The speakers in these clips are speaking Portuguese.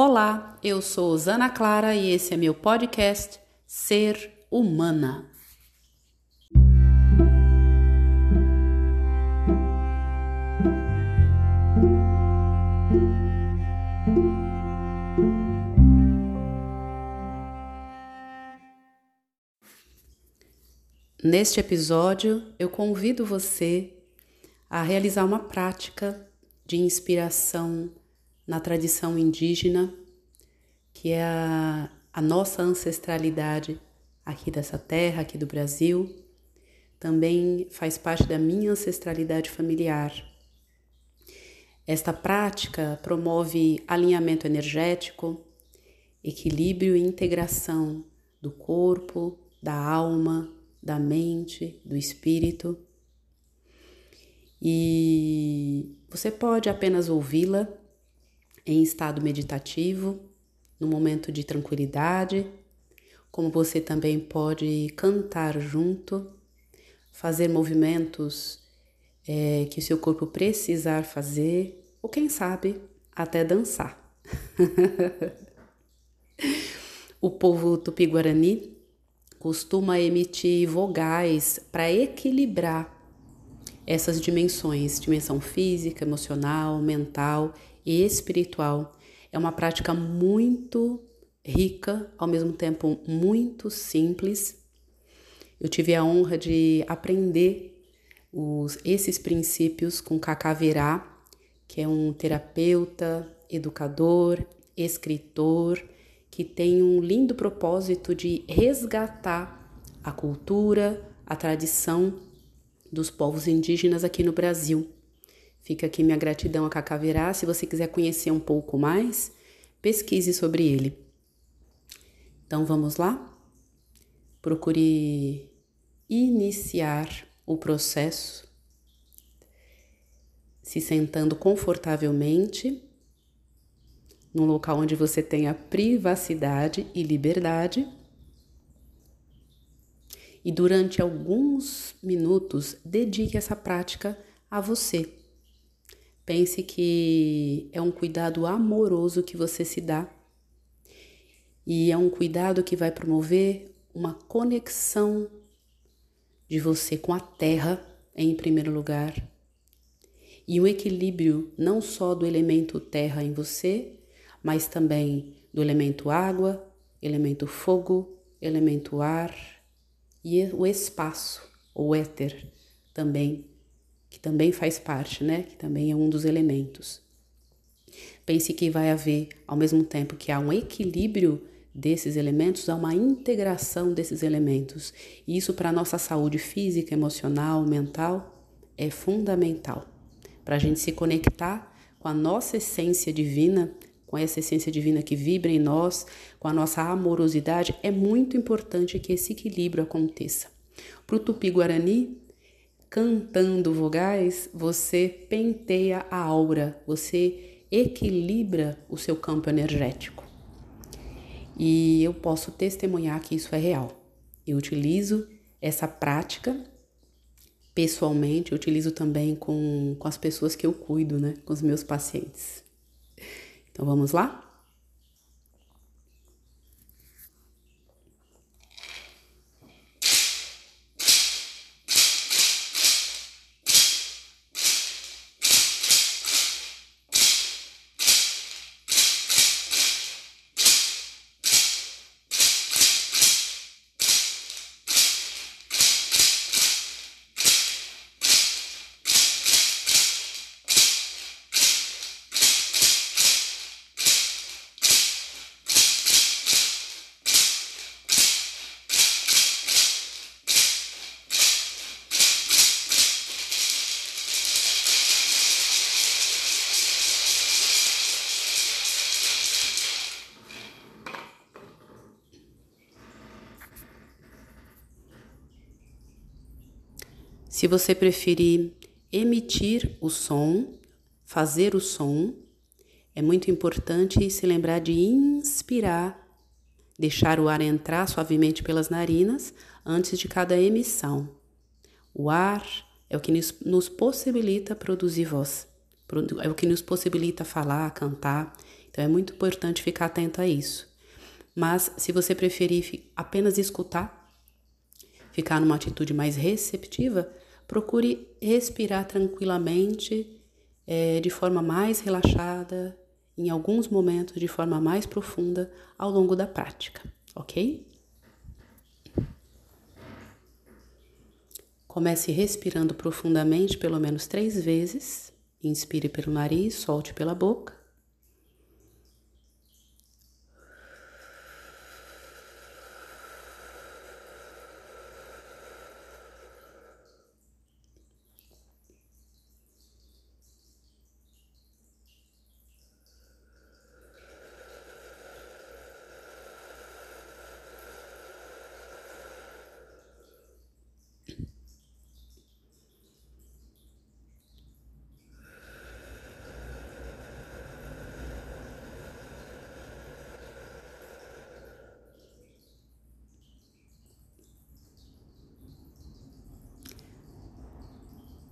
Olá, eu sou Zana Clara e esse é meu podcast Ser Humana. Neste episódio, eu convido você a realizar uma prática de inspiração na tradição indígena, que é a, a nossa ancestralidade aqui dessa terra, aqui do Brasil, também faz parte da minha ancestralidade familiar. Esta prática promove alinhamento energético, equilíbrio e integração do corpo, da alma, da mente, do espírito. E você pode apenas ouvi-la em estado meditativo, no momento de tranquilidade, como você também pode cantar junto, fazer movimentos é, que o seu corpo precisar fazer, ou quem sabe até dançar. o povo tupi-guarani costuma emitir vogais para equilibrar essas dimensões, dimensão física, emocional, mental e espiritual. É uma prática muito rica, ao mesmo tempo muito simples. Eu tive a honra de aprender os, esses princípios com Cacá que é um terapeuta, educador, escritor, que tem um lindo propósito de resgatar a cultura, a tradição dos povos indígenas aqui no Brasil. Fica aqui minha gratidão a Cacaverá. Se você quiser conhecer um pouco mais, pesquise sobre ele. Então vamos lá? Procure iniciar o processo se sentando confortavelmente num local onde você tenha privacidade e liberdade. E durante alguns minutos, dedique essa prática a você. Pense que é um cuidado amoroso que você se dá. E é um cuidado que vai promover uma conexão de você com a terra, em primeiro lugar, e um equilíbrio não só do elemento terra em você, mas também do elemento água, elemento fogo, elemento ar e o espaço, ou éter, também que também faz parte, né? Que também é um dos elementos. Pense que vai haver, ao mesmo tempo que há um equilíbrio desses elementos, há uma integração desses elementos. E isso para a nossa saúde física, emocional, mental é fundamental. Para a gente se conectar com a nossa essência divina, com essa essência divina que vibra em nós, com a nossa amorosidade, é muito importante que esse equilíbrio aconteça. Para o Tupi-Guarani, cantando vogais, você penteia a aura, você equilibra o seu campo energético. E eu posso testemunhar que isso é real. Eu utilizo essa prática pessoalmente, eu utilizo também com, com as pessoas que eu cuido, né? Com os meus pacientes. Então vamos lá? Se você preferir emitir o som, fazer o som, é muito importante se lembrar de inspirar, deixar o ar entrar suavemente pelas narinas antes de cada emissão. O ar é o que nos possibilita produzir voz, é o que nos possibilita falar, cantar. Então é muito importante ficar atento a isso. Mas se você preferir apenas escutar, ficar numa atitude mais receptiva, procure respirar tranquilamente, é, de forma mais relaxada, em alguns momentos de forma mais profunda ao longo da prática, ok? Comece respirando profundamente pelo menos três vezes. Inspire pelo nariz, solte pela boca.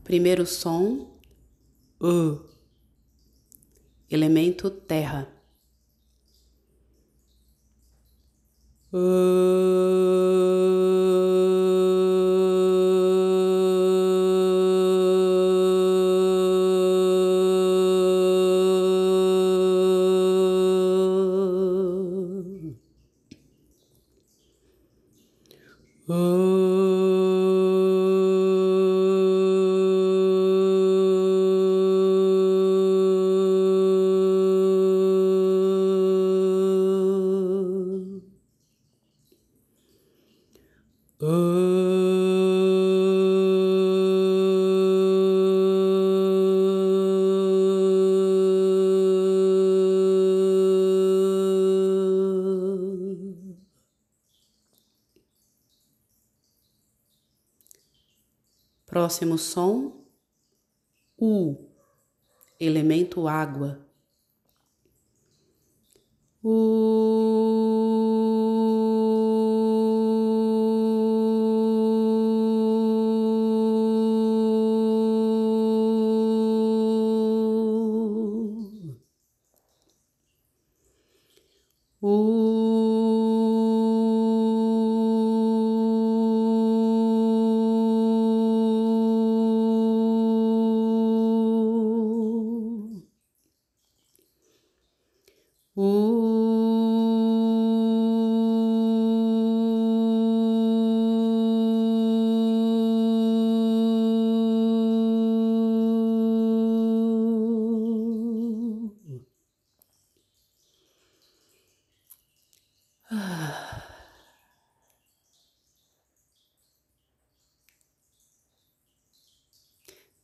Primeiro som, U. Elemento terra. Próximo som, U, elemento água.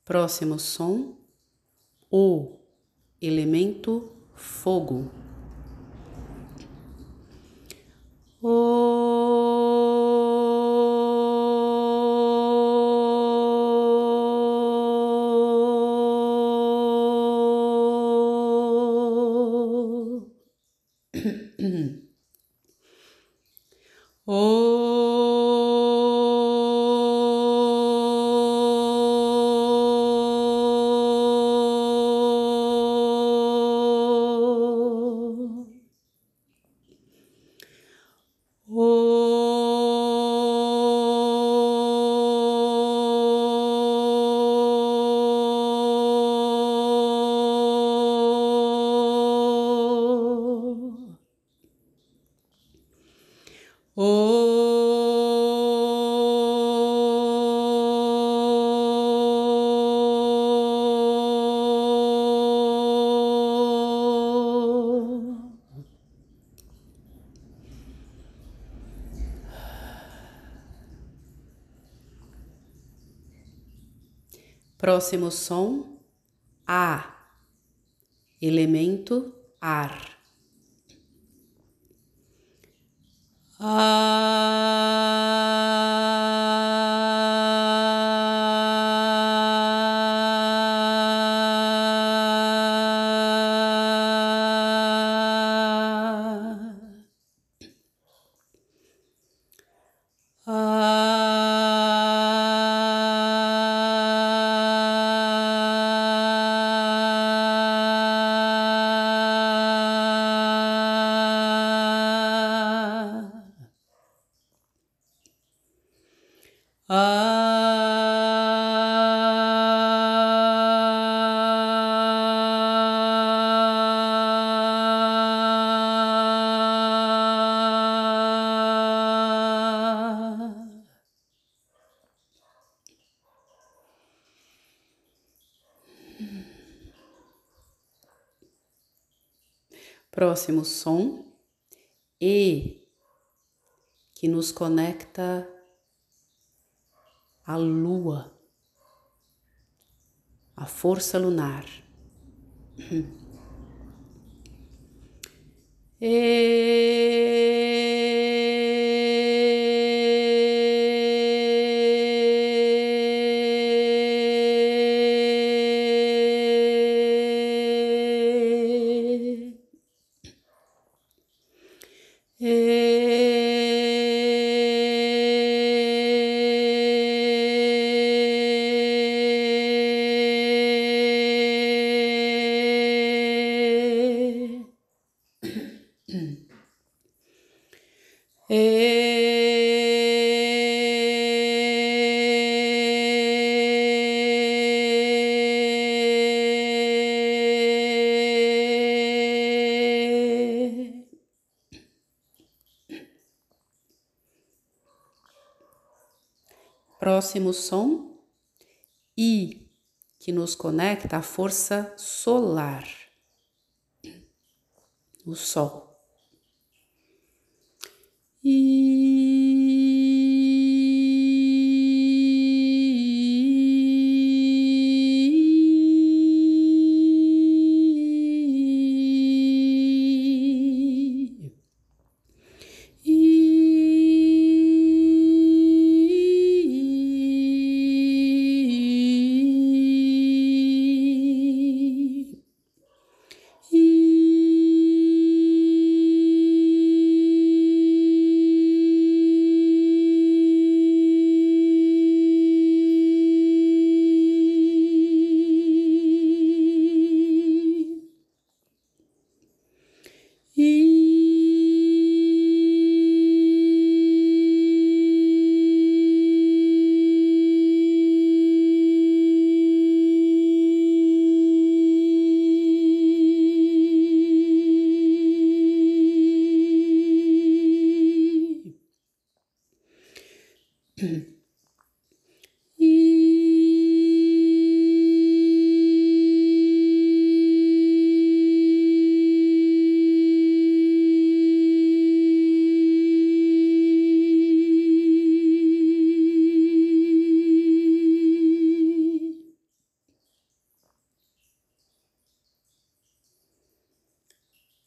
Próximo som, o elemento fogo. Próximo som, A, elemento ar. Próximo som E que nos conecta à lua, à força lunar. E Próximo som, I, que nos conecta à força solar, o Sol.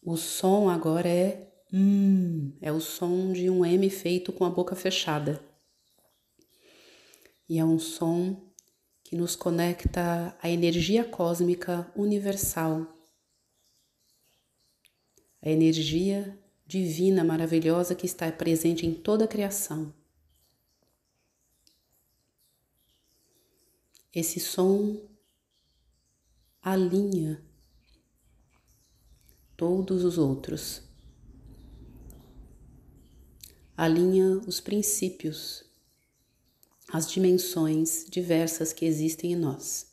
O som agora é hum, é o som de um M feito com a boca fechada. E é um som que nos conecta à energia cósmica universal, a energia divina maravilhosa que está presente em toda a criação. Esse som alinha todos os outros. Alinha os princípios, as dimensões diversas que existem em nós.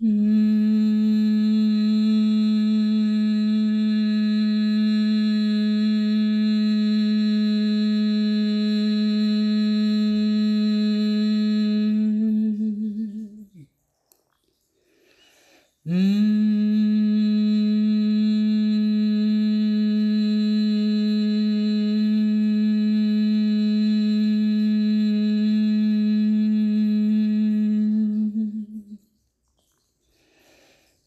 Hum.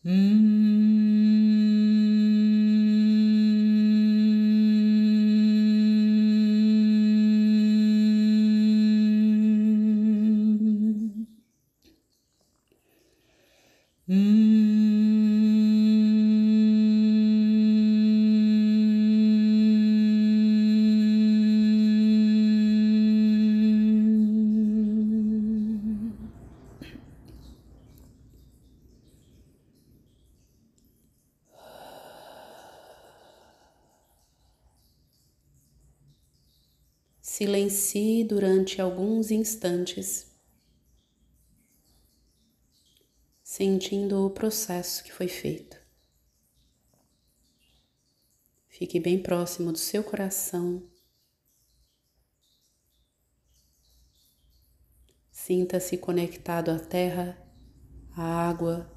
うん。Silencie durante alguns instantes, sentindo o processo que foi feito. Fique bem próximo do seu coração. Sinta-se conectado à terra, à água,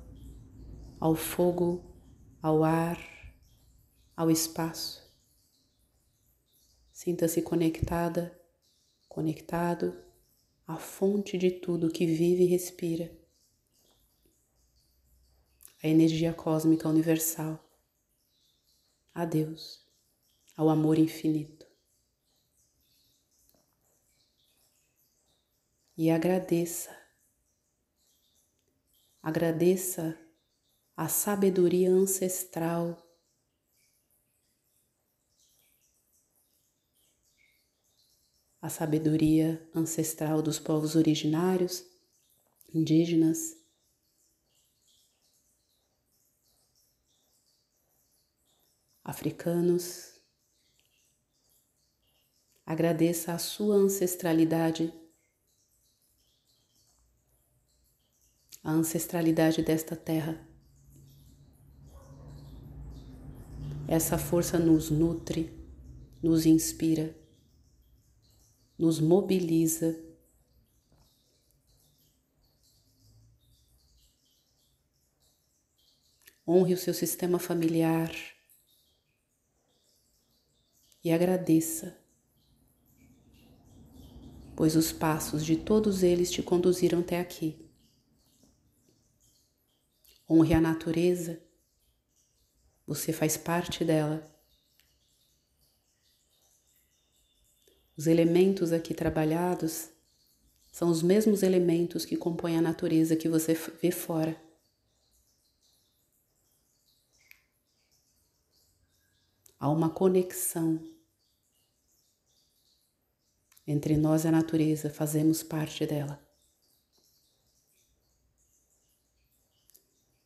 ao fogo, ao ar, ao espaço. Sinta-se conectada, conectado à fonte de tudo que vive e respira, a energia cósmica universal, a Deus, ao amor infinito. E agradeça, agradeça a sabedoria ancestral a sabedoria ancestral dos povos originários, indígenas, africanos. Agradeça a sua ancestralidade, a ancestralidade desta terra. Essa força nos nutre, nos inspira nos mobiliza. Honre o seu sistema familiar e agradeça, pois os passos de todos eles te conduziram até aqui. Honre a natureza, você faz parte dela. Os elementos aqui trabalhados são os mesmos elementos que compõem a natureza que você vê fora. Há uma conexão entre nós e a natureza, fazemos parte dela.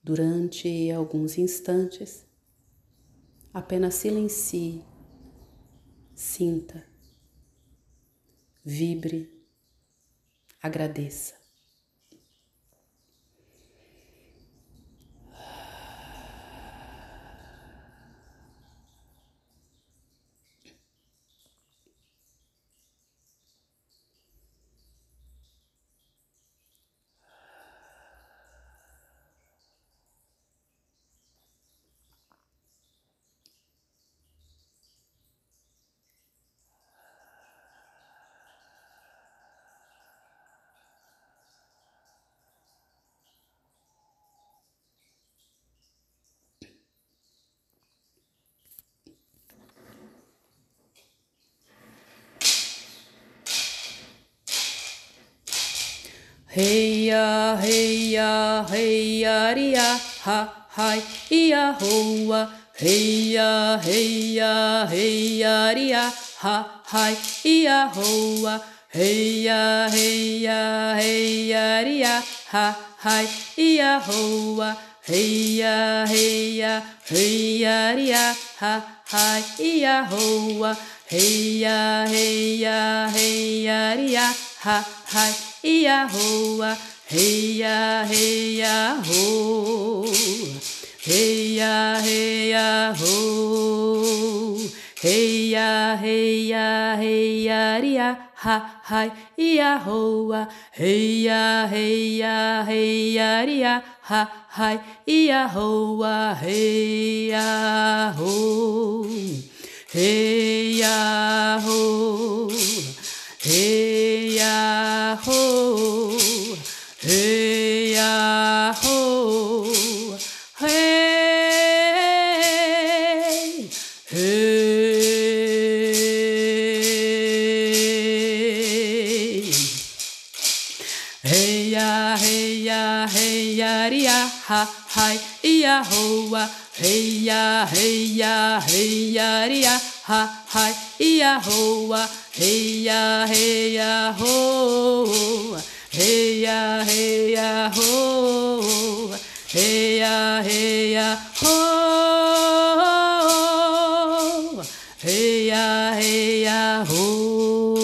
Durante alguns instantes, apenas silencie, sinta vibre, agradeça. Ya, hey ya, ria, ha, hi, ia, hoa. Ya, hey ya, ria, ha, hi, ia, hoa. Ya, hey ya, ria, ha, hi, ia, hoa. Ya, hey ya, ria, ha, hi, ia, hoa. Ya, hey ya, ria, ha, hi ia hoa, heia heia ho, heia heia ho, heia heia heia ria ha hai. Ia hoa, heia heia heia ria ha hai. Ia hoa, heia ho, heia ho. Hey ya ho, hey ya ho, hey, hey. Hey ya, hey ya, hey ya, ria, ha, hi, ya hoa. Hey ya, hey ya, hey ya, ria, ha, hi, ya hoa. Hey ya, hey ya, ho. Hey ya, hey ya, ho. Hey ya, hey ya, ho. Hey ya, hey ya, ho.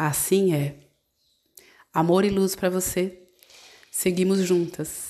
Assim é. Amor e luz para você. Seguimos juntas.